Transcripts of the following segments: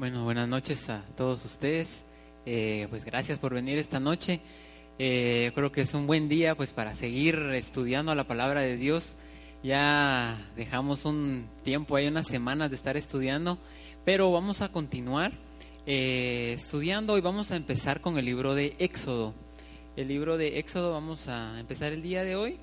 Bueno, buenas noches a todos ustedes. Eh, pues gracias por venir esta noche. Eh, creo que es un buen día pues para seguir estudiando la palabra de Dios. Ya dejamos un tiempo, hay unas semanas de estar estudiando, pero vamos a continuar eh, estudiando y vamos a empezar con el libro de Éxodo. El libro de Éxodo vamos a empezar el día de hoy.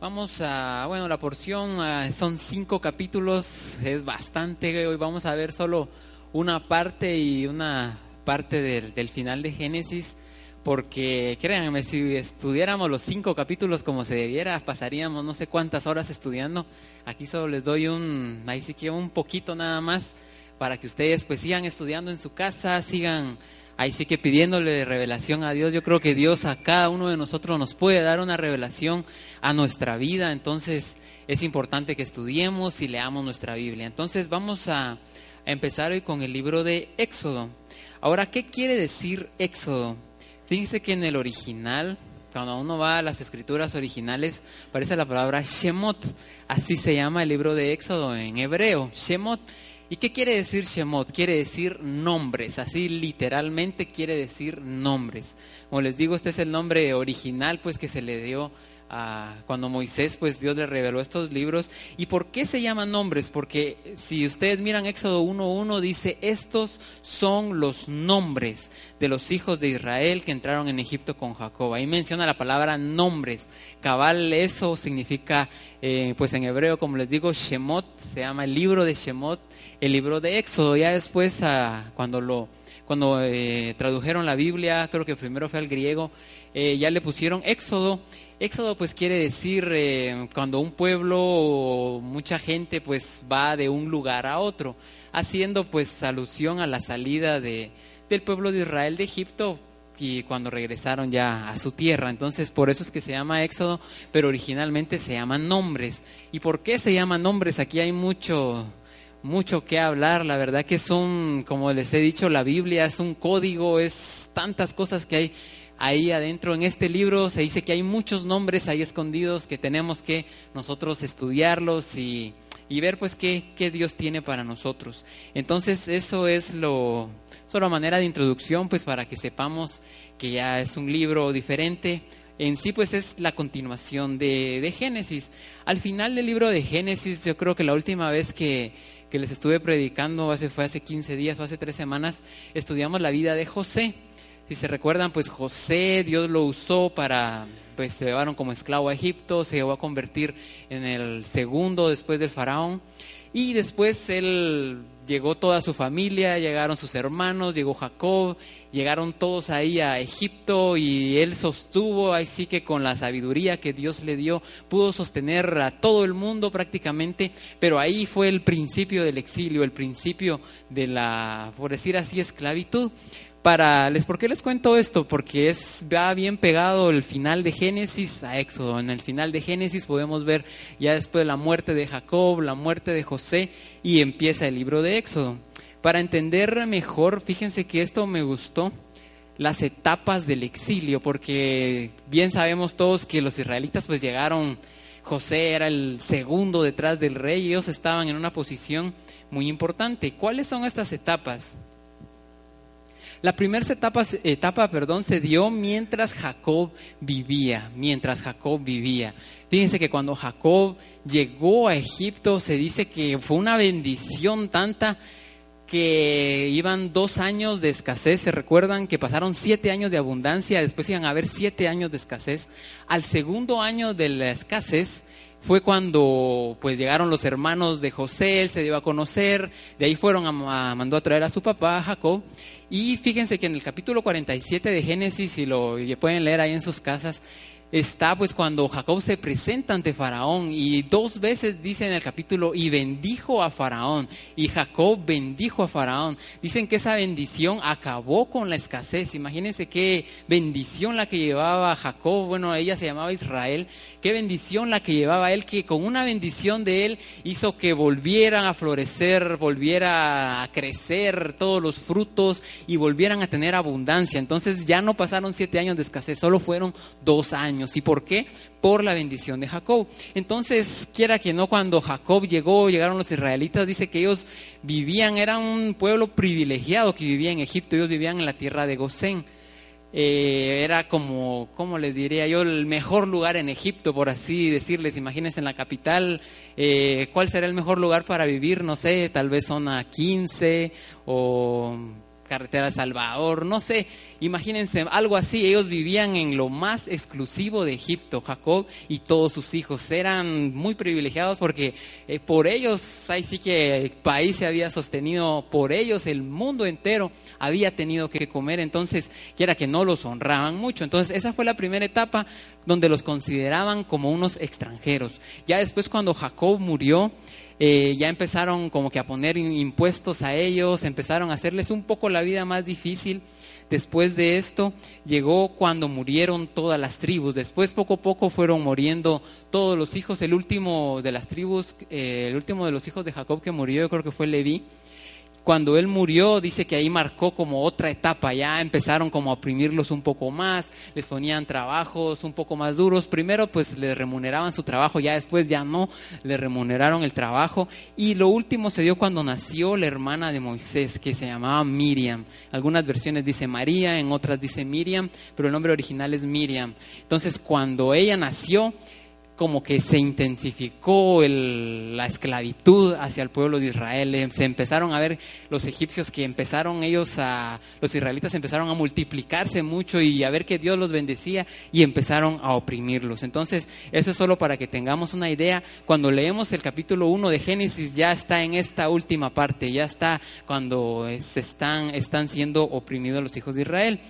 Vamos a, bueno, la porción ah, son cinco capítulos, es bastante. Hoy vamos a ver solo una parte y una parte del, del final de Génesis, porque créanme, si estudiáramos los cinco capítulos como se debiera, pasaríamos no sé cuántas horas estudiando. Aquí solo les doy un, ahí sí que un poquito nada más, para que ustedes pues sigan estudiando en su casa, sigan ahí sí que pidiéndole revelación a Dios. Yo creo que Dios a cada uno de nosotros nos puede dar una revelación a nuestra vida, entonces es importante que estudiemos y leamos nuestra Biblia. Entonces vamos a empezar hoy con el libro de Éxodo. Ahora, ¿qué quiere decir Éxodo? Fíjense que en el original, cuando uno va a las escrituras originales, aparece la palabra Shemot. Así se llama el libro de Éxodo en hebreo, Shemot. ¿Y qué quiere decir Shemot? Quiere decir nombres, así literalmente quiere decir nombres. Como les digo, este es el nombre original pues que se le dio cuando Moisés, pues Dios le reveló estos libros. ¿Y por qué se llaman nombres? Porque si ustedes miran Éxodo 1.1, dice, estos son los nombres de los hijos de Israel que entraron en Egipto con Jacob. Ahí menciona la palabra nombres. Cabal, eso significa, eh, pues en hebreo, como les digo, Shemot, se llama el libro de Shemot, el libro de Éxodo. Ya después, cuando lo cuando eh, tradujeron la Biblia, creo que primero fue al griego, eh, ya le pusieron Éxodo Éxodo pues quiere decir eh, cuando un pueblo o mucha gente pues va de un lugar a otro, haciendo pues alusión a la salida de, del pueblo de Israel de Egipto y cuando regresaron ya a su tierra. Entonces por eso es que se llama Éxodo, pero originalmente se llaman nombres. ¿Y por qué se llaman nombres? Aquí hay mucho mucho que hablar, la verdad que son, como les he dicho, la Biblia es un código, es tantas cosas que hay ahí adentro en este libro se dice que hay muchos nombres ahí escondidos que tenemos que nosotros estudiarlos y, ver pues qué, Dios tiene para nosotros. Entonces eso es lo, solo manera de introducción pues para que sepamos que ya es un libro diferente. En sí pues es la continuación de, de Génesis. Al final del libro de Génesis yo creo que la última vez que, que les estuve predicando, hace, fue hace 15 días o hace tres semanas, estudiamos la vida de José. Si se recuerdan, pues José, Dios lo usó para, pues se llevaron como esclavo a Egipto, se llegó a convertir en el segundo después del faraón. Y después él llegó toda su familia, llegaron sus hermanos, llegó Jacob, llegaron todos ahí a Egipto y él sostuvo, ahí sí que con la sabiduría que Dios le dio, pudo sostener a todo el mundo prácticamente, pero ahí fue el principio del exilio, el principio de la, por decir así, esclavitud para les por qué les cuento esto porque es va bien pegado el final de Génesis a Éxodo. En el final de Génesis podemos ver ya después de la muerte de Jacob la muerte de José y empieza el libro de Éxodo. Para entender mejor fíjense que esto me gustó las etapas del exilio porque bien sabemos todos que los israelitas pues llegaron. José era el segundo detrás del rey y ellos estaban en una posición muy importante. Cuáles son estas etapas La primera etapa, etapa perdón, se dio mientras Jacob vivía, mientras Jacob vivía. Fíjense que cuando Jacob llegó a Egipto se dice que fue una bendición tanta que iban dos años de escasez, se recuerdan que pasaron siete años de abundancia, después iban a haber siete años de escasez. Al segundo año de la escasez fue cuando pues llegaron los hermanos de José, él se dio a conocer, de ahí fueron a, mandó a traer a su papá Jacob y fíjense que en el capítulo 47 de Génesis, si lo pueden leer ahí en sus casas, está pues cuando Jacob se presenta ante Faraón y dos veces dice en el capítulo y bendijo a Faraón y Jacob bendijo a Faraón. Dicen que esa bendición acabó con la escasez. Imagínense qué bendición la que llevaba Jacob, bueno, ella se llamaba Israel, qué bendición la que llevaba él, que con una bendición de él hizo que volvieran a florecer, volviera a crecer todos los frutos y volvieran a tener abundancia. Entonces ya no pasaron siete años de escasez, solo fueron dos años. ¿Y por qué? Por la bendición de Jacob. Entonces, quiera que no, cuando Jacob llegó, llegaron los israelitas, dice que ellos vivían, era un pueblo privilegiado que vivía en Egipto, ellos vivían en la tierra de Gosén. Eh, era como, ¿cómo les diría yo? El mejor lugar en Egipto, por así decirles. Imagínense en la capital, eh, ¿cuál será el mejor lugar para vivir? No sé, tal vez zona 15 o carretera Salvador, no sé, imagínense algo así, ellos vivían en lo más exclusivo de Egipto, Jacob y todos sus hijos eran muy privilegiados porque eh, por ellos, ahí sí que el país se había sostenido, por ellos el mundo entero había tenido que comer, entonces quiera que no los honraban mucho, entonces esa fue la primera etapa donde los consideraban como unos extranjeros. Ya después cuando Jacob murió, eh, ya empezaron como que a poner impuestos a ellos, empezaron a hacerles un poco la vida más difícil. Después de esto llegó cuando murieron todas las tribus. Después poco a poco fueron muriendo todos los hijos. El último de las tribus, eh, el último de los hijos de Jacob que murió, yo creo que fue Leví cuando él murió, dice que ahí marcó como otra etapa, ya empezaron como a oprimirlos un poco más, les ponían trabajos un poco más duros, primero pues les remuneraban su trabajo, ya después ya no, les remuneraron el trabajo, y lo último se dio cuando nació la hermana de Moisés, que se llamaba Miriam, algunas versiones dice María, en otras dice Miriam, pero el nombre original es Miriam, entonces cuando ella nació, como que se intensificó la esclavitud hacia el pueblo de Israel. Eh, se empezaron a ver los egipcios que empezaron ellos a, los israelitas empezaron a multiplicarse mucho y a ver que Dios los bendecía y empezaron a oprimirlos. Entonces, eso es solo para que tengamos una idea. Cuando leemos el capítulo 1 de Génesis, ya está en esta última parte, ya está cuando se están, están siendo oprimidos los hijos de Israel.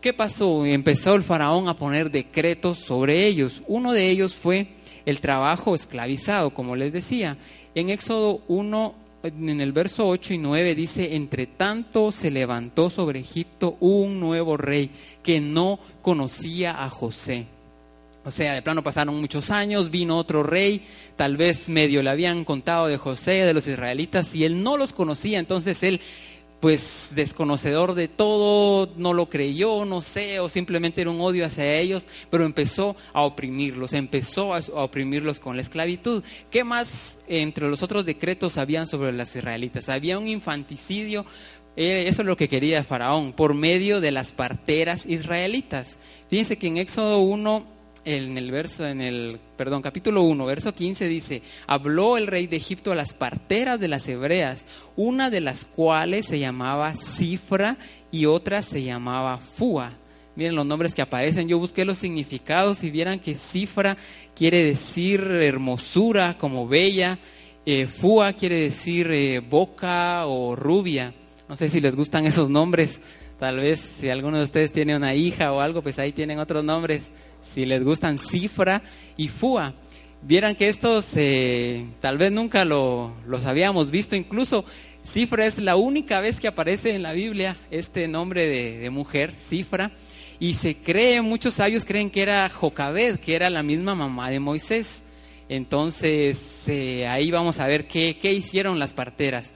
¿Qué pasó? Empezó el faraón a poner decretos sobre ellos. Uno de ellos fue el trabajo esclavizado, como les decía. En Éxodo 1, en el verso 8 y 9 dice, entre tanto se levantó sobre Egipto un nuevo rey que no conocía a José. O sea, de plano pasaron muchos años, vino otro rey, tal vez medio le habían contado de José, de los israelitas, y él no los conocía, entonces él pues desconocedor de todo, no lo creyó, no sé, o simplemente era un odio hacia ellos, pero empezó a oprimirlos, empezó a, oprimirlos con la esclavitud. ¿Qué más entre los otros decretos habían sobre las israelitas? Había un infanticidio, eh, eso es lo que quería Faraón, por medio de las parteras israelitas. Fíjense que en Éxodo 1 en el verso, en el, perdón, capítulo 1, verso 15 dice, habló el rey de Egipto a las parteras de las hebreas, una de las cuales se llamaba Cifra y otra se llamaba Fua. Miren los nombres que aparecen, yo busqué los significados y vieran que Cifra quiere decir hermosura, como bella, eh, Fua quiere decir eh, boca o rubia. No sé si les gustan esos nombres. Tal vez si alguno de ustedes tiene una hija o algo, pues ahí tienen otros nombres si les gustan Cifra y Fua. Vieran que estos tal vez nunca lo, los habíamos visto, incluso Cifra es la única vez que aparece en la Biblia este nombre de, mujer, Cifra, y se cree, muchos sabios creen que era Jocabed, que era la misma mamá de Moisés. Entonces eh, ahí vamos a ver qué, qué hicieron las parteras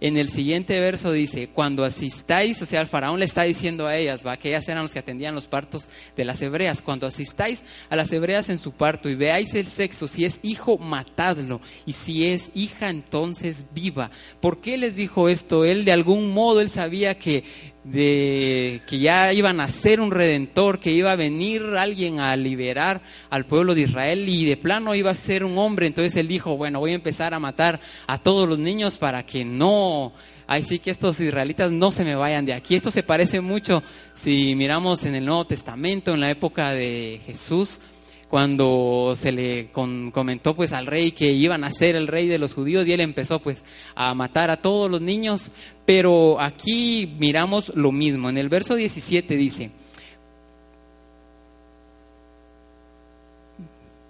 en el siguiente verso dice, cuando asistáis, o sea, el faraón le está diciendo a ellas, va, que ellas eran los que atendían los partos de las hebreas, cuando asistáis a las hebreas en su parto y veáis el sexo, si es hijo, matadlo, y si es hija, entonces viva. ¿Por qué les dijo esto? Él de algún modo, él sabía que de que ya iban a ser un redentor, que iba a venir alguien a liberar al pueblo de Israel y de plano iba a ser un hombre. Entonces él dijo, bueno, voy a empezar a matar a todos los niños para que no, ay sí que estos israelitas no se me vayan de aquí. Esto se parece mucho si miramos en el Nuevo Testamento, en la época de Jesús cuando se le comentó pues al rey que iban a ser el rey de los judíos y él empezó pues a matar a todos los niños, pero aquí miramos lo mismo. En el verso 17 dice,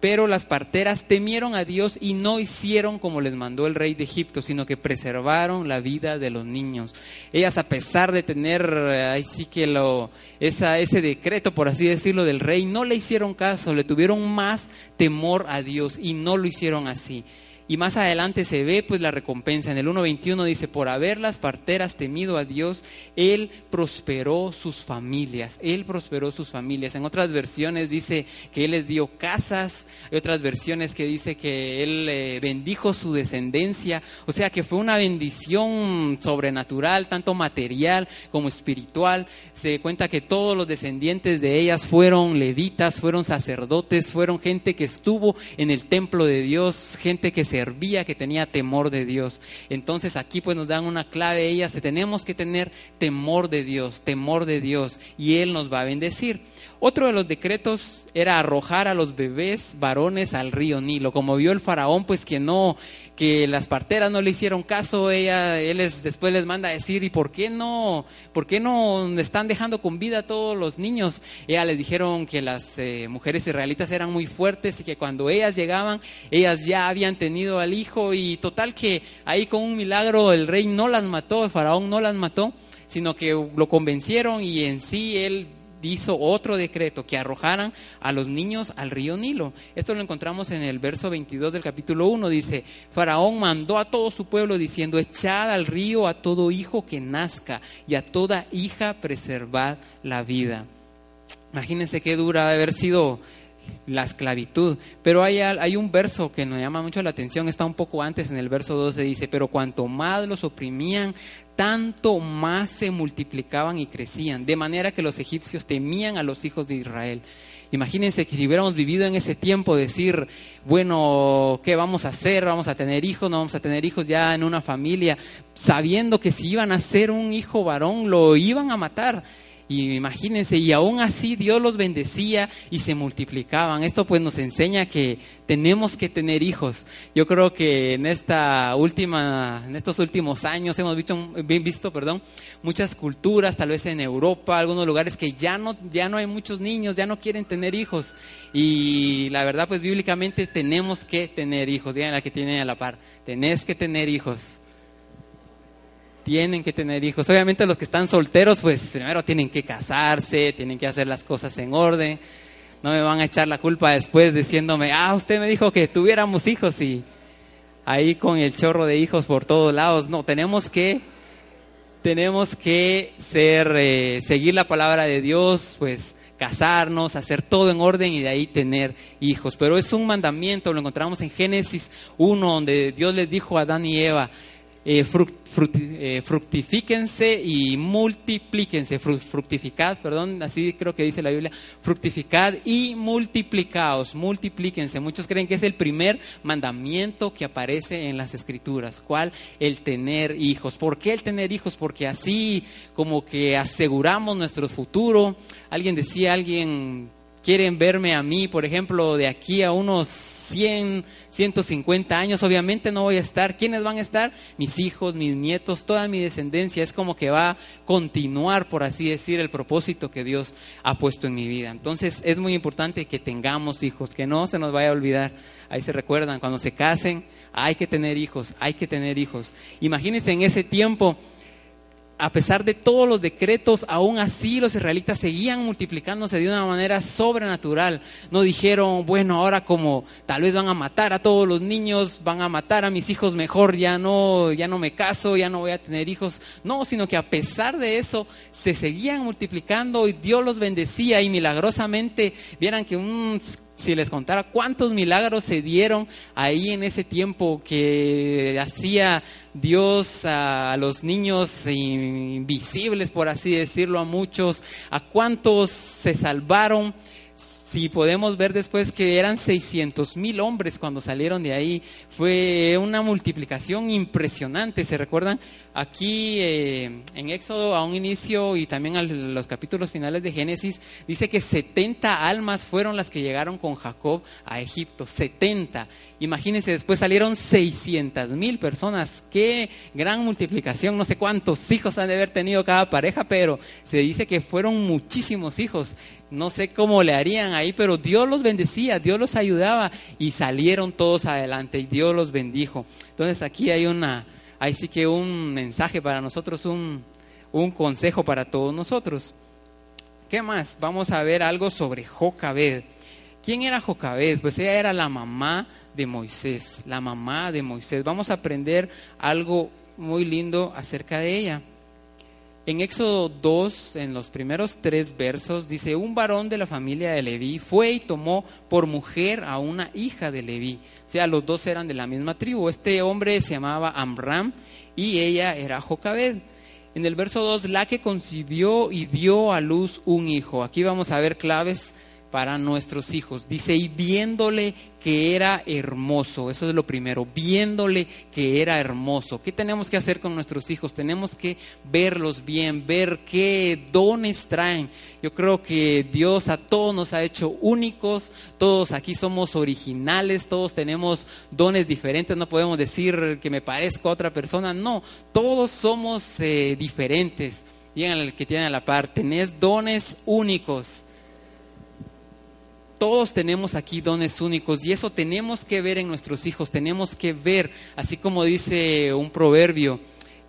Pero las parteras temieron a Dios y no hicieron como les mandó el rey de Egipto, sino que preservaron la vida de los niños. Ellas, a pesar de tener ahí sí que lo, ese decreto, por así decirlo, del rey, no le hicieron caso, le tuvieron más temor a Dios y no lo hicieron así. Y más adelante se ve pues la recompensa. En el 1.21 dice, por haber las parteras temido a Dios, Él prosperó sus familias. Él prosperó sus familias. En otras versiones dice que Él les dio casas. Hay otras versiones que dice que Él eh, bendijo su descendencia. O sea que fue una bendición sobrenatural, tanto material como espiritual. Se cuenta que todos los descendientes de ellas fueron levitas, fueron sacerdotes, fueron gente que estuvo en el templo de Dios, gente que se servía, que tenía temor de Dios. Entonces aquí pues nos dan una clave ellas, tenemos que tener temor de Dios, temor de Dios, y Él nos va a bendecir. Otro de los decretos era arrojar a los bebés varones al río Nilo. Como vio el faraón, pues que no, que las parteras no le hicieron caso, ella, él después les manda a decir, ¿y por qué no, por qué no están dejando con vida a todos los niños? Ella les dijeron que las eh, mujeres israelitas eran muy fuertes y que cuando ellas llegaban, ellas ya habían tenido al hijo y total que ahí con un milagro el rey no las mató, el faraón no las mató, sino que lo convencieron y en sí él hizo otro decreto, que arrojaran a los niños al río Nilo. Esto lo encontramos en el verso 22 del capítulo 1. Dice, Faraón mandó a todo su pueblo diciendo, echad al río a todo hijo que nazca y a toda hija preservad la vida. Imagínense qué dura haber sido la esclavitud. Pero hay, hay, un verso que nos llama mucho la atención, está un poco antes en el verso 12, dice, pero cuanto más los oprimían, tanto más se multiplicaban y crecían, de manera que los egipcios temían a los hijos de Israel. Imagínense que si hubiéramos vivido en ese tiempo, decir, bueno, ¿qué vamos a hacer? ¿Vamos a tener hijos? ¿No vamos a tener hijos ya en una familia? Sabiendo que si iban a ser un hijo varón, lo iban a matar. Y imagínense, y aún así Dios los bendecía y se multiplicaban. Esto pues nos enseña que tenemos que tener hijos. Yo creo que en esta última, en estos últimos años hemos visto, visto, perdón, muchas culturas, tal vez en Europa, algunos lugares que ya no, ya no hay muchos niños, ya no quieren tener hijos. Y la verdad pues bíblicamente tenemos que tener hijos. Digan la que tienen a la par, tenés que tener hijos tienen que tener hijos. Obviamente los que están solteros, pues primero tienen que casarse, tienen que hacer las cosas en orden. No me van a echar la culpa después diciéndome, ah, usted me dijo que tuviéramos hijos y ahí con el chorro de hijos por todos lados. No, tenemos que, tenemos que ser, eh, seguir la palabra de Dios, pues casarnos, hacer todo en orden y de ahí tener hijos. Pero es un mandamiento, lo encontramos en Génesis 1, donde Dios les dijo a Adán y Eva, eh, eh, fructifíquense y multiplíquense, fructificad, perdón, así creo que dice la Biblia, fructificad y multiplicaos, multiplíquense. Muchos creen que es el primer mandamiento que aparece en las escrituras. ¿Cuál? El tener hijos. ¿Por qué el tener hijos? Porque así como que aseguramos nuestro futuro. Alguien decía, alguien quieren verme a mí, por ejemplo, de aquí a unos 100, 150 años, obviamente no voy a estar. ¿Quiénes van a estar? Mis hijos, mis nietos, toda mi descendencia. Es como que va a continuar, por así decir, el propósito que Dios ha puesto en mi vida. Entonces es muy importante que tengamos hijos, que no se nos vaya a olvidar. Ahí se recuerdan, cuando se casen, hay que tener hijos, hay que tener hijos. Imagínense en ese tiempo a pesar de todos los decretos, aún así los israelitas seguían multiplicándose de una manera sobrenatural. No dijeron, bueno, ahora como tal vez van a matar a todos los niños, van a matar a mis hijos, mejor ya no, ya no me caso, ya no voy a tener hijos. No, sino que a pesar de eso se seguían multiplicando y Dios los bendecía y milagrosamente vieran que un si les contara cuántos milagros se dieron ahí en ese tiempo que hacía Dios a los niños invisibles, por así decirlo, a muchos, a cuántos se salvaron si podemos ver después que eran 600 mil hombres cuando salieron de ahí, fue una multiplicación impresionante. ¿Se recuerdan? Aquí eh, en Éxodo, a un inicio y también a los capítulos finales de Génesis, dice que 70 almas fueron las que llegaron con Jacob a Egipto. 70. Imagínense, después salieron 600 mil personas. Qué gran multiplicación. No sé cuántos hijos han de haber tenido cada pareja, pero se dice que fueron muchísimos hijos. No sé cómo le harían ahí, pero Dios los bendecía, Dios los ayudaba y salieron todos adelante y Dios los bendijo. Entonces aquí hay una, hay sí que un mensaje para nosotros, un, un consejo para todos nosotros. ¿Qué más? Vamos a ver algo sobre Jocabed. ¿Quién era Jocabed? Pues ella era la mamá de Moisés, la mamá de Moisés. Vamos a aprender algo muy lindo acerca de ella. En Éxodo 2, en los primeros tres versos, dice, un varón de la familia de Leví fue y tomó por mujer a una hija de Leví. O sea, los dos eran de la misma tribu. Este hombre se llamaba Amram y ella era Jocabed. En el verso 2, la que concibió y dio a luz un hijo. Aquí vamos a ver claves para nuestros hijos. Dice, y viéndole que era hermoso, eso es lo primero, viéndole que era hermoso. ¿Qué tenemos que hacer con nuestros hijos? Tenemos que verlos bien, ver qué dones traen. Yo creo que Dios a todos nos ha hecho únicos, todos aquí somos originales, todos tenemos dones diferentes, no podemos decir que me parezco a otra persona, no, todos somos eh, diferentes. Digan el que tiene a la par, tenés dones únicos todos tenemos aquí dones únicos y eso tenemos que ver en nuestros hijos, tenemos que ver, así como dice un proverbio,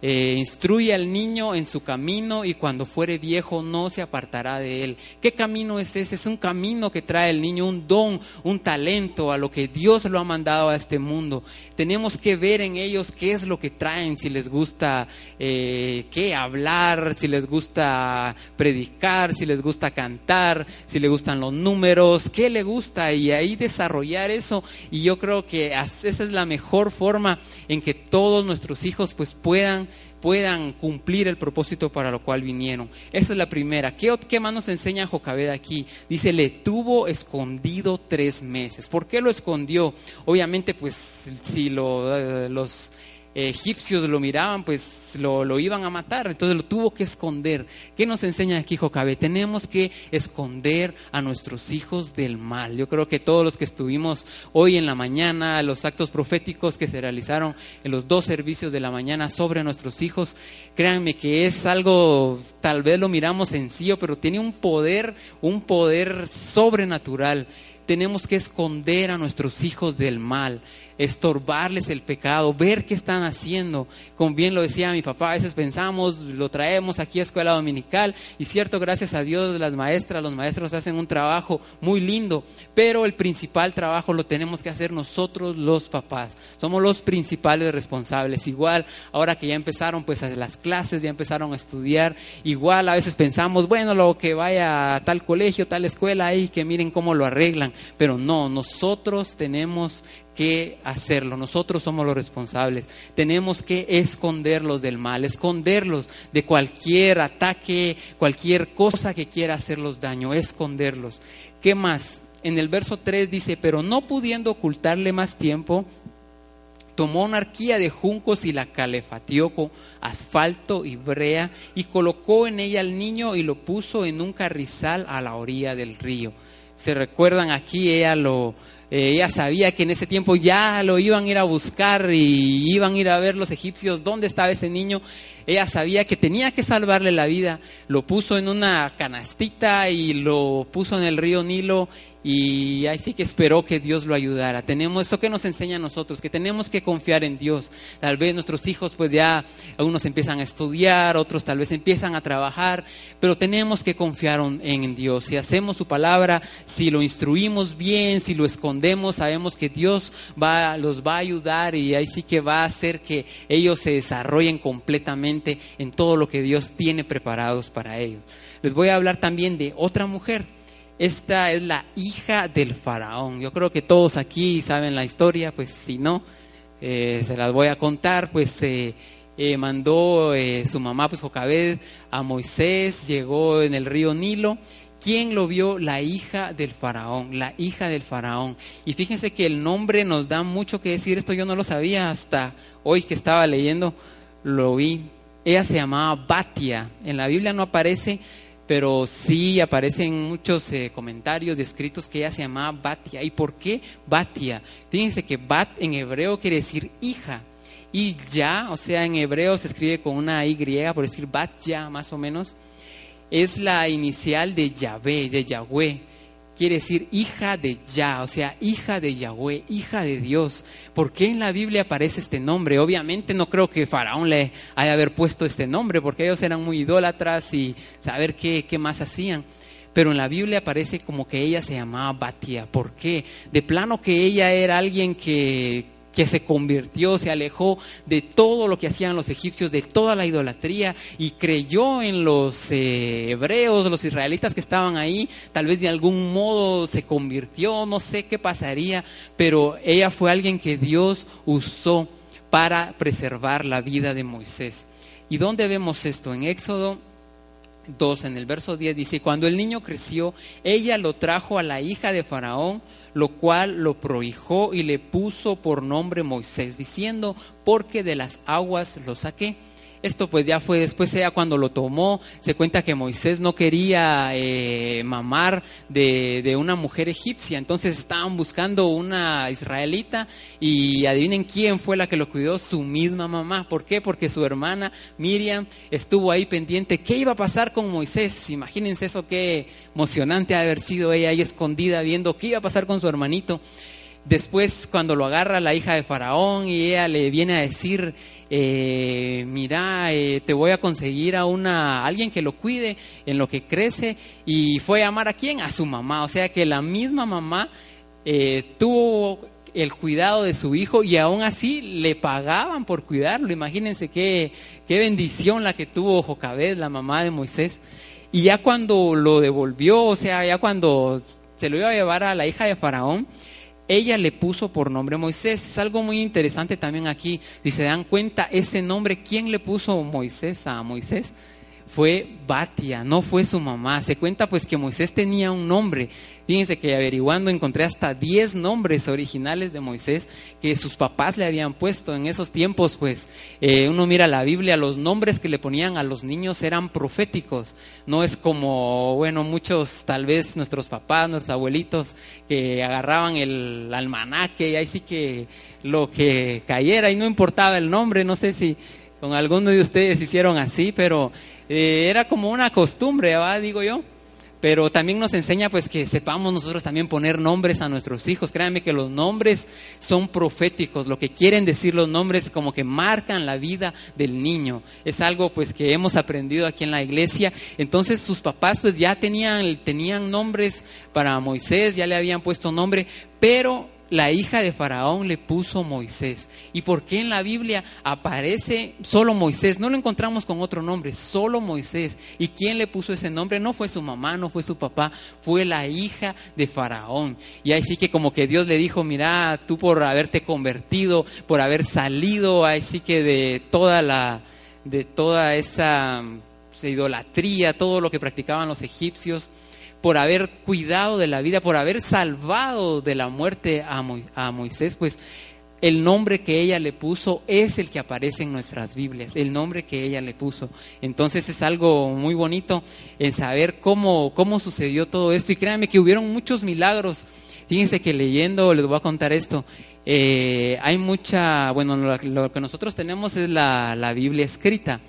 eh, instruye al niño en su camino y cuando fuere viejo no se apartará de él. ¿Qué camino es ese? Es un camino que trae el niño, un don, un talento a lo que Dios lo ha mandado a este mundo. Tenemos que ver en ellos qué es lo que traen, si les gusta eh, qué hablar, si les gusta predicar, si les gusta cantar, si les gustan los números, qué le gusta y ahí desarrollar eso. Y yo creo que esa es la mejor forma en que todos nuestros hijos pues puedan puedan cumplir el propósito para lo cual vinieron. Esa es la primera. ¿Qué, más nos enseña Jocabed aquí? Dice, le tuvo escondido tres meses. ¿Por qué lo escondió? Obviamente, pues si lo, eh, los egipcios lo miraban, pues lo, iban a matar, entonces lo tuvo que esconder. ¿Qué nos enseña aquí Jocabe? Tenemos que esconder a nuestros hijos del mal. Yo creo que todos los que estuvimos hoy en la mañana, los actos proféticos que se realizaron en los dos servicios de la mañana sobre nuestros hijos, créanme que es algo, tal vez lo miramos sencillo, pero tiene un poder, un poder sobrenatural tenemos que esconder a nuestros hijos del mal estorbarles el pecado, ver qué están haciendo. Como bien lo decía mi papá, a veces pensamos, lo traemos aquí a escuela dominical y cierto, gracias a Dios las maestras, los maestros hacen un trabajo muy lindo, pero el principal trabajo lo tenemos que hacer nosotros los papás. Somos los principales responsables. Igual, ahora que ya empezaron pues las clases, ya empezaron a estudiar, igual a veces pensamos, bueno, lo que vaya a tal colegio, tal escuela ahí, que miren cómo lo arreglan, pero no, nosotros tenemos que hacerlo. Nosotros somos los responsables. Tenemos que esconderlos del mal, esconderlos de cualquier ataque, cualquier cosa que quiera hacerlos daño, esconderlos. ¿Qué más? En el verso 3 dice, pero no pudiendo ocultarle más tiempo, tomó una arquía de juncos y la calefateó con asfalto y brea y colocó en ella al niño y lo puso en un carrizal a la orilla del río. Se recuerdan aquí, ella lo, eh, ella sabía que en ese tiempo ya lo iban a ir a buscar y iban a ir a ver los egipcios dónde estaba ese niño. Ella sabía que tenía que salvarle la vida. Lo puso en una canastita y lo puso en el río Nilo y ahí sí que esperó que Dios lo ayudara. Tenemos eso que nos enseña a nosotros, que tenemos que confiar en Dios. Tal vez nuestros hijos pues ya unos empiezan a estudiar, otros tal vez empiezan a trabajar, pero tenemos que confiar en Dios. Si hacemos su palabra, si lo instruimos bien, si lo escondemos, sabemos que Dios va, los va a ayudar y ahí sí que va a hacer que ellos se desarrollen completamente en todo lo que Dios tiene preparados para ellos. Les voy a hablar también de otra mujer esta es la hija del faraón. Yo creo que todos aquí saben la historia, pues si no, eh, se las voy a contar, pues eh, eh, mandó su mamá, pues Jocabed, a Moisés, llegó en el río Nilo. ¿Quién lo vio? La hija del faraón, la hija del faraón. Y fíjense que el nombre nos da mucho que decir, esto yo no lo sabía hasta hoy que estaba leyendo, lo vi. Ella se llamaba Batia, en la Biblia no aparece, pero sí aparecen muchos eh, comentarios descritos que ella se llamaba Batia. ¿Y por qué Batia? Fíjense que Bat en hebreo quiere decir hija. Y ya, o sea, en hebreo se escribe con una Y, por decir Bat ya, más o menos, es la inicial de Yahvé, de Yahweh quiere decir hija de Yah, o sea, hija de Yahweh, hija de Dios. ¿Por qué en la Biblia aparece este nombre? Obviamente no creo que Faraón le haya haber puesto este nombre, porque ellos eran muy idólatras y saber qué, qué más hacían. Pero en la Biblia aparece como que ella se llamaba Batia. ¿Por qué? De plano que ella era alguien que, que se convirtió, se alejó de todo lo que hacían los egipcios, de toda la idolatría y creyó en los eh, hebreos, los israelitas que estaban ahí, tal vez de algún modo se convirtió, no sé qué pasaría, pero ella fue alguien que Dios usó para preservar la vida de Moisés. ¿Y dónde vemos esto? En Éxodo 2, en el verso 10 dice, cuando el niño creció, ella lo trajo a la hija de Faraón, lo cual lo prohijó y le puso por nombre Moisés, diciendo, porque de las aguas lo saqué. Esto pues ya fue después, ella cuando lo tomó, se cuenta que Moisés no quería eh, mamar de, de, una mujer egipcia, entonces estaban buscando una israelita y adivinen quién fue la que lo cuidó, su misma mamá. ¿Por qué? Porque su hermana Miriam estuvo ahí pendiente. ¿Qué iba a pasar con Moisés? Imagínense eso, qué emocionante haber sido ella ahí escondida viendo qué iba a pasar con su hermanito. Después, cuando lo agarra la hija de Faraón y ella le viene a decir, eh, mira, eh, te voy a conseguir a una alguien que lo cuide en lo que crece y fue a amar a quién, a su mamá. O sea que la misma mamá eh, tuvo el cuidado de su hijo y aún así le pagaban por cuidarlo. Imagínense qué, qué bendición la que tuvo Jocabed, la mamá de Moisés. Y ya cuando lo devolvió, o sea, ya cuando se lo iba a llevar a la hija de Faraón, ella le puso por nombre Moisés. Es algo muy interesante también aquí. Si se dan cuenta, ese nombre, ¿quién le puso Moisés a Moisés? Fue Batia, no fue su mamá. Se cuenta pues que Moisés tenía un nombre Fíjense que averiguando encontré hasta 10 nombres originales de Moisés que sus papás le habían puesto en esos tiempos, pues eh, uno mira la Biblia, los nombres que le ponían a los niños eran proféticos, no es como, bueno, muchos, tal vez nuestros papás, nuestros abuelitos, que agarraban el almanaque y ahí sí que lo que cayera y no importaba el nombre, no sé si con alguno de ustedes hicieron así, pero eh, era como una costumbre, ¿va? digo yo pero también nos enseña pues que sepamos nosotros también poner nombres a nuestros hijos. Créanme que los nombres son proféticos, lo que quieren decir los nombres como que marcan la vida del niño. Es algo pues que hemos aprendido aquí en la iglesia. Entonces sus papás pues ya tenían, tenían nombres para Moisés, ya le habían puesto nombre, pero la hija de Faraón le puso Moisés. ¿Y por qué en la Biblia aparece solo Moisés? No lo encontramos con otro nombre, solo Moisés. ¿Y quién le puso ese nombre? No fue su mamá, no fue su papá, fue la hija de Faraón. Y ahí sí que como que Dios le dijo, mira, tú por haberte convertido, por haber salido, ahí sí que de toda la, de toda esa idolatría, todo lo que practicaban los egipcios, por haber cuidado de la vida, por haber salvado de la muerte a, Moisés, pues el nombre que ella le puso es el que aparece en nuestras Biblias, el nombre que ella le puso. Entonces es algo muy bonito en saber cómo, cómo sucedió todo esto. Y créanme que hubieron muchos milagros. Fíjense que leyendo, les voy a contar esto, eh, hay mucha, bueno, lo, que nosotros tenemos es la, la Biblia escrita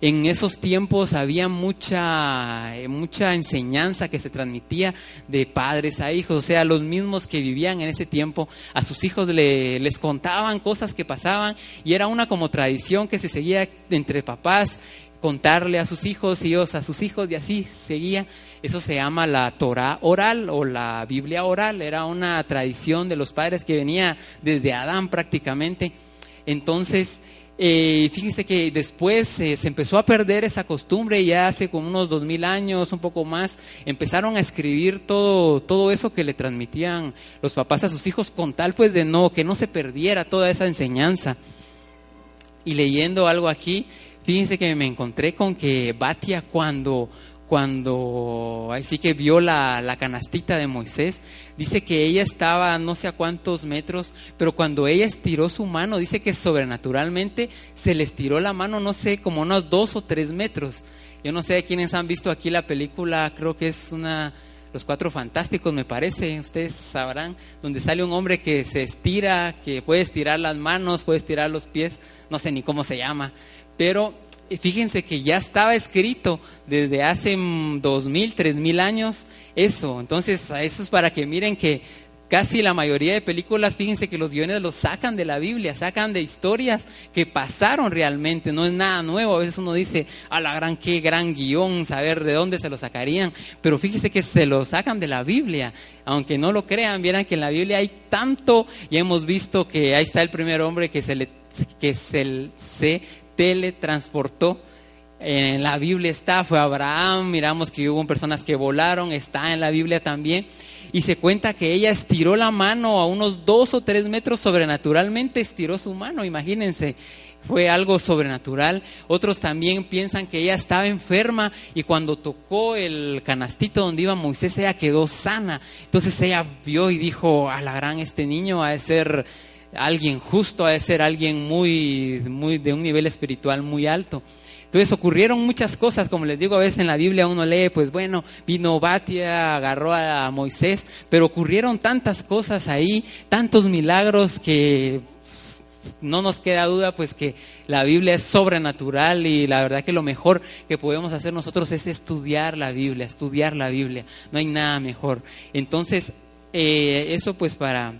en esos tiempos había mucha, eh, mucha enseñanza que se transmitía de padres a hijos, o sea, los mismos que vivían en ese tiempo, a sus hijos les contaban cosas que pasaban y era una como tradición que se seguía entre papás, contarle a sus hijos y a sus hijos y así seguía. Eso se llama la Torah oral o la Biblia oral, era una tradición de los padres que venía desde Adán prácticamente. Entonces, Eh, fíjense que después eh, se empezó a perder esa costumbre y ya hace como unos dos mil años, un poco más, empezaron a escribir todo, todo eso que le transmitían los papás a sus hijos con tal pues de no, que no se perdiera toda esa enseñanza. Y leyendo algo aquí, fíjense que me encontré con que Batia cuando cuando así que vio la, la, canastita de Moisés, dice que ella estaba no sé a cuántos metros, pero cuando ella estiró su mano, dice que sobrenaturalmente se le estiró la mano, no sé, como unos dos o tres metros. Yo no sé quiénes han visto aquí la película, creo que es una, Los Cuatro Fantásticos, me parece, ustedes sabrán, donde sale un hombre que se estira, que puede estirar las manos, puede estirar los pies, no sé ni cómo se llama, pero fíjense que ya estaba escrito desde hace dos mil, tres mil años eso. Entonces, eso es para que miren que casi la mayoría de películas, fíjense que los guiones los sacan de la Biblia, sacan de historias que pasaron realmente, no es nada nuevo. A veces uno dice, a la gran, qué gran guion, saber de dónde se lo sacarían. Pero fíjense que se lo sacan de la Biblia. Aunque no lo crean, vieran que en la Biblia hay tanto, y hemos visto que ahí está el primer hombre que se le que teletransportó. En la Biblia está, fue Abraham, miramos que hubo personas que volaron, está en la Biblia también. Y se cuenta que ella estiró la mano a unos dos o tres metros sobrenaturalmente, estiró su mano, imagínense fue algo sobrenatural. Otros también piensan que ella estaba enferma y cuando tocó el canastito donde iba Moisés, ella quedó sana. Entonces ella vio y dijo, a la gran, este niño ha de ser alguien justo, ha de ser alguien muy, muy, de un nivel espiritual muy alto. Entonces ocurrieron muchas cosas, como les digo, a veces en la Biblia uno lee, pues bueno, vino Batia, agarró a Moisés, pero ocurrieron tantas cosas ahí, tantos milagros que no nos queda duda pues que la Biblia es sobrenatural y la verdad que lo mejor que podemos hacer nosotros es estudiar la Biblia, estudiar la Biblia, no hay nada mejor. Entonces, eh, eso pues para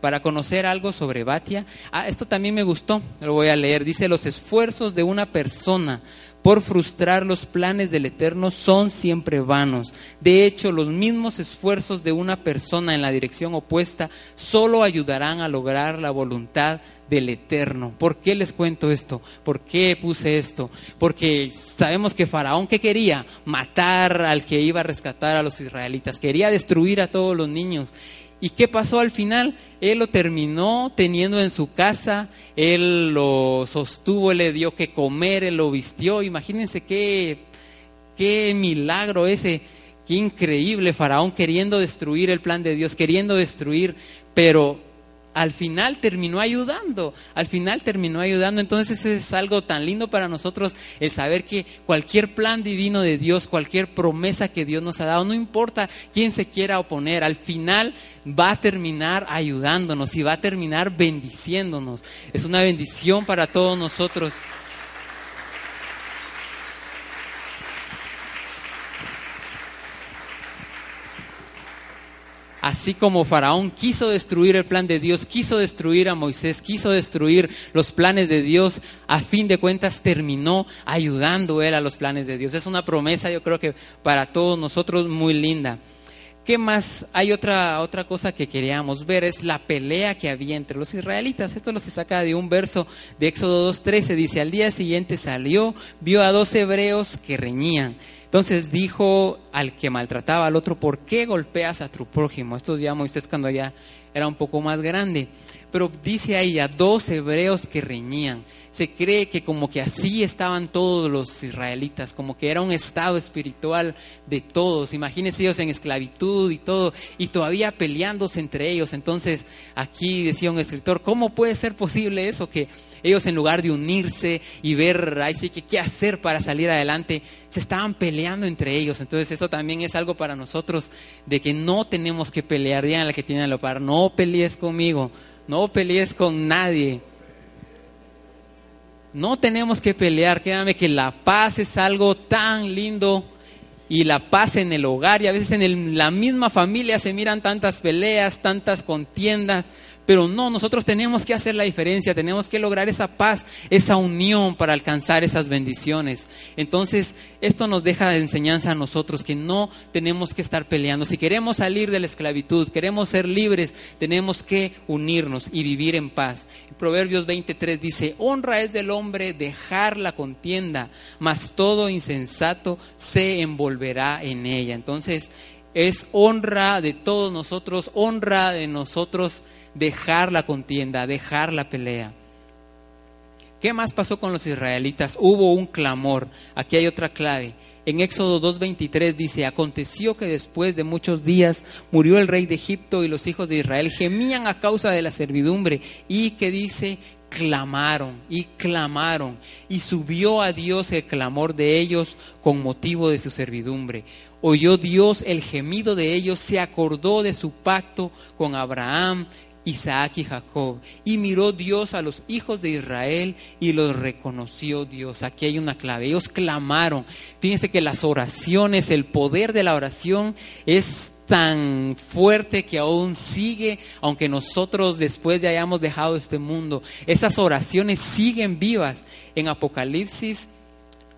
para conocer algo sobre Batia. Ah, esto también me gustó, lo voy a leer. Dice, los esfuerzos de una persona por frustrar los planes del Eterno son siempre vanos. De hecho, los mismos esfuerzos de una persona en la dirección opuesta solo ayudarán a lograr la voluntad del Eterno. ¿Por qué les cuento esto? ¿Por qué puse esto? Porque sabemos que Faraón que quería matar al que iba a rescatar a los israelitas, quería destruir a todos los niños. ¿Y qué pasó al final? Él lo terminó teniendo en su casa, él lo sostuvo, él le dio que comer, él lo vistió. Imagínense qué, qué milagro ese, qué increíble Faraón queriendo destruir el plan de Dios, queriendo destruir, pero al final terminó ayudando, al final terminó ayudando. Entonces es algo tan lindo para nosotros el saber que cualquier plan divino de Dios, cualquier promesa que Dios nos ha dado, no importa quién se quiera oponer, al final va a terminar ayudándonos y va a terminar bendiciéndonos. Es una bendición para todos nosotros. Así como Faraón quiso destruir el plan de Dios, quiso destruir a Moisés, quiso destruir los planes de Dios, a fin de cuentas terminó ayudando él a los planes de Dios. Es una promesa, yo creo que para todos nosotros muy linda. ¿Qué más? Hay otra, otra cosa que queríamos ver, es la pelea que había entre los israelitas. Esto lo se saca de un verso de Éxodo 2.13. Dice, al día siguiente salió, vio a dos hebreos que reñían. Entonces dijo al que maltrataba al otro, ¿por qué golpeas a tu prójimo? Esto ya Moisés cuando ya era un poco más grande. Pero dice ahí a dos hebreos que reñían. Se cree que como que así estaban todos los israelitas, como que era un estado espiritual de todos. Imagínense ellos en esclavitud y todo, y todavía peleándose entre ellos. Entonces aquí decía un escritor, ¿cómo puede ser posible eso? Que ellos en lugar de unirse y ver, ahí sí que qué hacer para salir adelante, se estaban peleando entre ellos. Entonces eso también es algo para nosotros de que no tenemos que pelear. Digan la que tiene el par, no pelees conmigo, no pelees con nadie. No tenemos que pelear, créanme que la paz es algo tan lindo y la paz en el hogar y a veces en la misma familia se miran tantas peleas, tantas contiendas, Pero no, nosotros tenemos que hacer la diferencia, tenemos que lograr esa paz, esa unión para alcanzar esas bendiciones. Entonces, esto nos deja de enseñanza a nosotros que no tenemos que estar peleando. Si queremos salir de la esclavitud, queremos ser libres, tenemos que unirnos y vivir en paz. Proverbios 23 dice, honra es del hombre dejar la contienda, mas todo insensato se envolverá en ella. Entonces, es honra de todos nosotros, honra de nosotros dejar la contienda, dejar la pelea. ¿Qué más pasó con los israelitas? Hubo un clamor. Aquí hay otra clave. En Éxodo 2.23 dice, aconteció que después de muchos días murió el rey de Egipto y los hijos de Israel gemían a causa de la servidumbre y que dice, clamaron y clamaron y subió a Dios el clamor de ellos con motivo de su servidumbre. Oyó Dios el gemido de ellos, se acordó de su pacto con Abraham, Isaac y Jacob. Y miró Dios a los hijos de Israel y los reconoció Dios. Aquí hay una clave. Ellos clamaron. Fíjense que las oraciones, el poder de la oración es tan fuerte que aún sigue, aunque nosotros después ya hayamos dejado este mundo. Esas oraciones siguen vivas. En Apocalipsis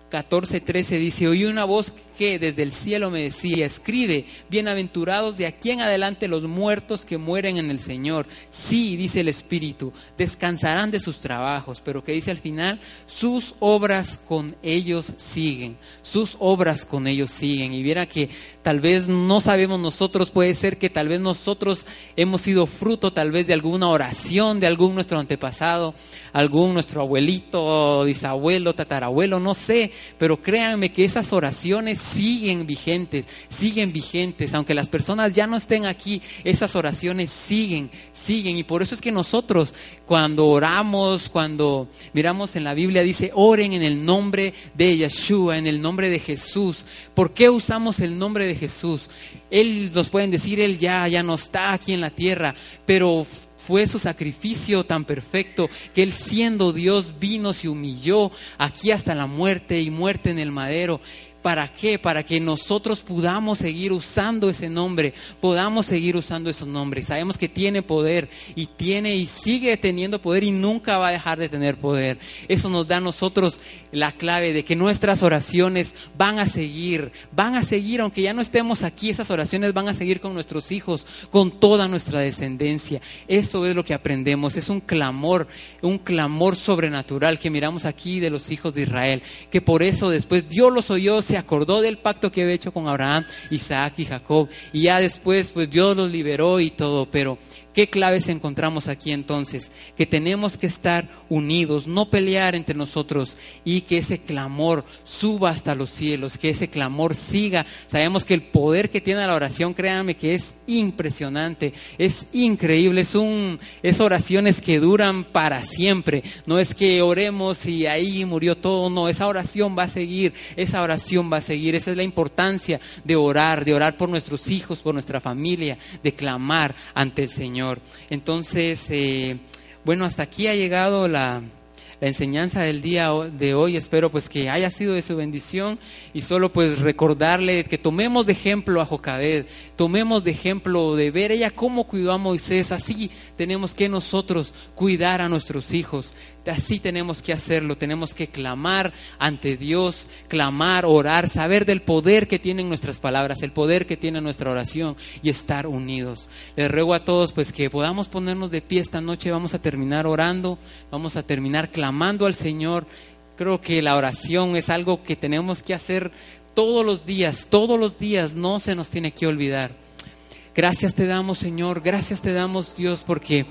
14:13 dice, oí una voz que desde el cielo me decía, escribe, bienaventurados de aquí en adelante los muertos que mueren en el Señor. Sí, dice el Espíritu, descansarán de sus trabajos, pero que dice al final, sus obras con ellos siguen, sus obras con ellos siguen. Y viera que tal vez no sabemos nosotros, puede ser que tal vez nosotros hemos sido fruto tal vez de alguna oración de algún nuestro antepasado, algún nuestro abuelito, bisabuelo, tatarabuelo, no sé, pero créanme que esas oraciones siguen vigentes, siguen vigentes, aunque las personas ya no estén aquí, esas oraciones siguen, siguen. Y por eso es que nosotros cuando oramos, cuando miramos en la Biblia, dice, oren en el nombre de Yeshua, en el nombre de Jesús. ¿Por qué usamos el nombre de Jesús? Él nos pueden decir, Él ya, ya no está aquí en la tierra, pero fue su sacrificio tan perfecto que Él siendo Dios vino, se humilló aquí hasta la muerte y muerte en el madero. ¿Para qué? Para que nosotros podamos seguir usando ese nombre, podamos seguir usando esos nombres. Sabemos que tiene poder y tiene y sigue teniendo poder y nunca va a dejar de tener poder. Eso nos da a nosotros la clave de que nuestras oraciones van a seguir, van a seguir, aunque ya no estemos aquí, esas oraciones van a seguir con nuestros hijos, con toda nuestra descendencia. Eso es lo que aprendemos, es un clamor, un clamor sobrenatural que miramos aquí de los hijos de Israel, que por eso después Dios los oyó se acordó del pacto que había hecho con Abraham, Isaac y Jacob. Y ya después, pues Dios los liberó y todo. Pero ¿Qué claves encontramos aquí entonces? Que tenemos que estar unidos, no pelear entre nosotros y que ese clamor suba hasta los cielos, que ese clamor siga. Sabemos que el poder que tiene la oración, créanme que es impresionante, es increíble, es, un, es oraciones que duran para siempre. No es que oremos y ahí murió todo, no, esa oración va a seguir, esa oración va a seguir. Esa es la importancia de orar, de orar por nuestros hijos, por nuestra familia, de clamar ante el Señor. Entonces, eh, bueno, hasta aquí ha llegado la, enseñanza del día de hoy. Espero pues que haya sido de su bendición y solo pues recordarle que tomemos de ejemplo a Jocabed, tomemos de ejemplo de ver ella cómo cuidó a Moisés, así tenemos que nosotros cuidar a nuestros hijos. Así tenemos que hacerlo, tenemos que clamar ante Dios, clamar, orar, saber del poder que tienen nuestras palabras, el poder que tiene nuestra oración y estar unidos. Les ruego a todos pues que podamos ponernos de pie esta noche, vamos a terminar orando, vamos a terminar clamando al Señor. Creo que la oración es algo que tenemos que hacer todos los días, todos los días, no se nos tiene que olvidar. Gracias te damos, Señor, gracias te damos, Dios, porque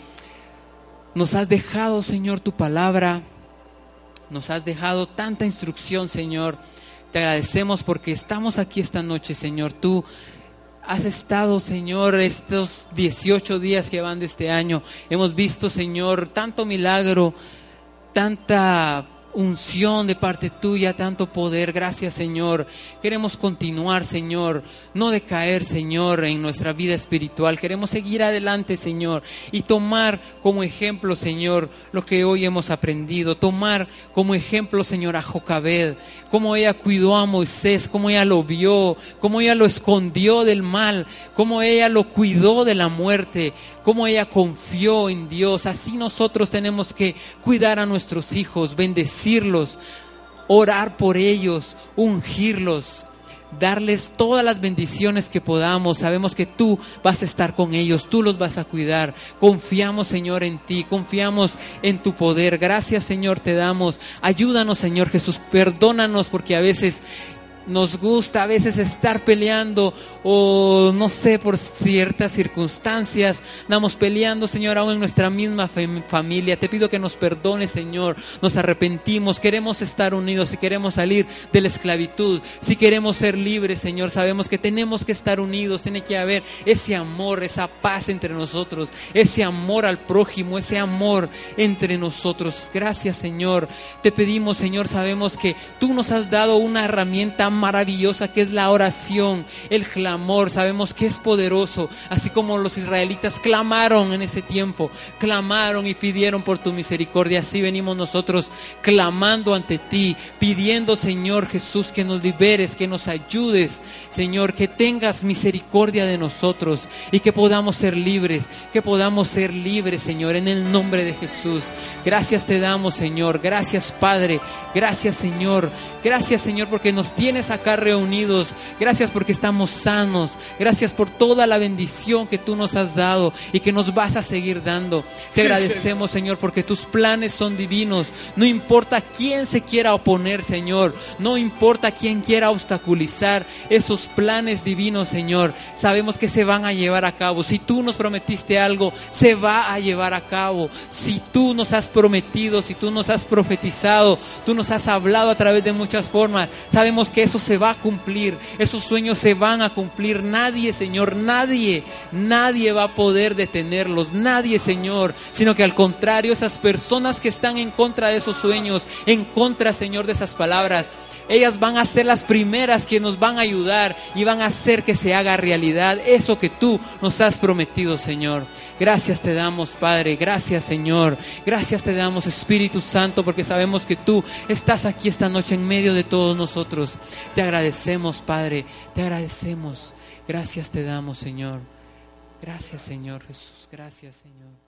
nos has dejado, Señor, tu palabra. Nos has dejado tanta instrucción, Señor. Te agradecemos porque estamos aquí esta noche, Señor. Tú has estado, Señor, estos 18 días que van de este año. Hemos visto, Señor, tanto milagro, tanta unción de parte tuya, tanto poder. Gracias, Señor. Queremos continuar, Señor, no decaer, Señor, en nuestra vida espiritual. Queremos seguir adelante, Señor, y tomar como ejemplo, Señor, lo que hoy hemos aprendido. Tomar como ejemplo, Señor, a Jocabed, cómo ella cuidó a Moisés, cómo ella lo vio, cómo ella lo escondió del mal, cómo ella lo cuidó de la muerte, cómo ella confió en Dios. Así nosotros tenemos que cuidar a nuestros hijos, bendecirlos, orar por ellos, ungirlos, darles todas las bendiciones que podamos. Sabemos que tú vas a estar con ellos, tú los vas a cuidar. Confiamos, Señor, en ti, confiamos en tu poder. Gracias, Señor, te damos. Ayúdanos, Señor Jesús, perdónanos porque a veces nos gusta a veces estar peleando o no sé, por ciertas circunstancias, estamos peleando, Señor, aún en nuestra misma familia. Te pido que nos perdones, Señor, nos arrepentimos, queremos estar unidos, si queremos salir de la esclavitud, si queremos ser libres, Señor, sabemos que tenemos que estar unidos, tiene que haber ese amor, esa paz entre nosotros, ese amor al prójimo, ese amor entre nosotros. Gracias, Señor. Te pedimos, Señor, sabemos que tú nos has dado una herramienta maravillosa que es la oración, el clamor. Sabemos que es poderoso, así como los israelitas clamaron en ese tiempo, clamaron y pidieron por tu misericordia. Así venimos nosotros clamando ante ti, pidiendo, Señor Jesús, que nos liberes, que nos ayudes, Señor, que tengas misericordia de nosotros y que podamos ser libres, que podamos ser libres, Señor, en el nombre de Jesús. Gracias te damos, Señor. Gracias, Padre. Gracias, Señor. Gracias, Señor, porque nos tienes acá reunidos. Gracias porque estamos sanos. Gracias por toda la bendición que tú nos has dado y que nos vas a seguir dando. Te agradecemos, Señor, porque tus planes son divinos. No importa quién se quiera oponer, Señor. No importa quién quiera obstaculizar esos planes divinos, Señor. Sabemos que se van a llevar a cabo. Si tú nos prometiste algo, se va a llevar a cabo. Si tú nos has prometido, si tú nos has profetizado, tú nos has hablado a través de muchas formas, sabemos que se va a cumplir, esos sueños se van a cumplir. Nadie, Señor, nadie, nadie va a poder detenerlos, nadie, Señor, sino que al contrario, esas personas que están en contra de esos sueños, en contra, Señor, de esas palabras, ellas van a ser las primeras que nos van a ayudar y van a hacer que se haga realidad eso que tú nos has prometido, Señor. Gracias te damos, Padre. Gracias, Señor. Gracias te damos, Espíritu Santo, porque sabemos que tú estás aquí esta noche en medio de todos nosotros. Te agradecemos, Padre. Te agradecemos. Gracias te damos, Señor. Gracias, Señor Jesús. Gracias, Señor.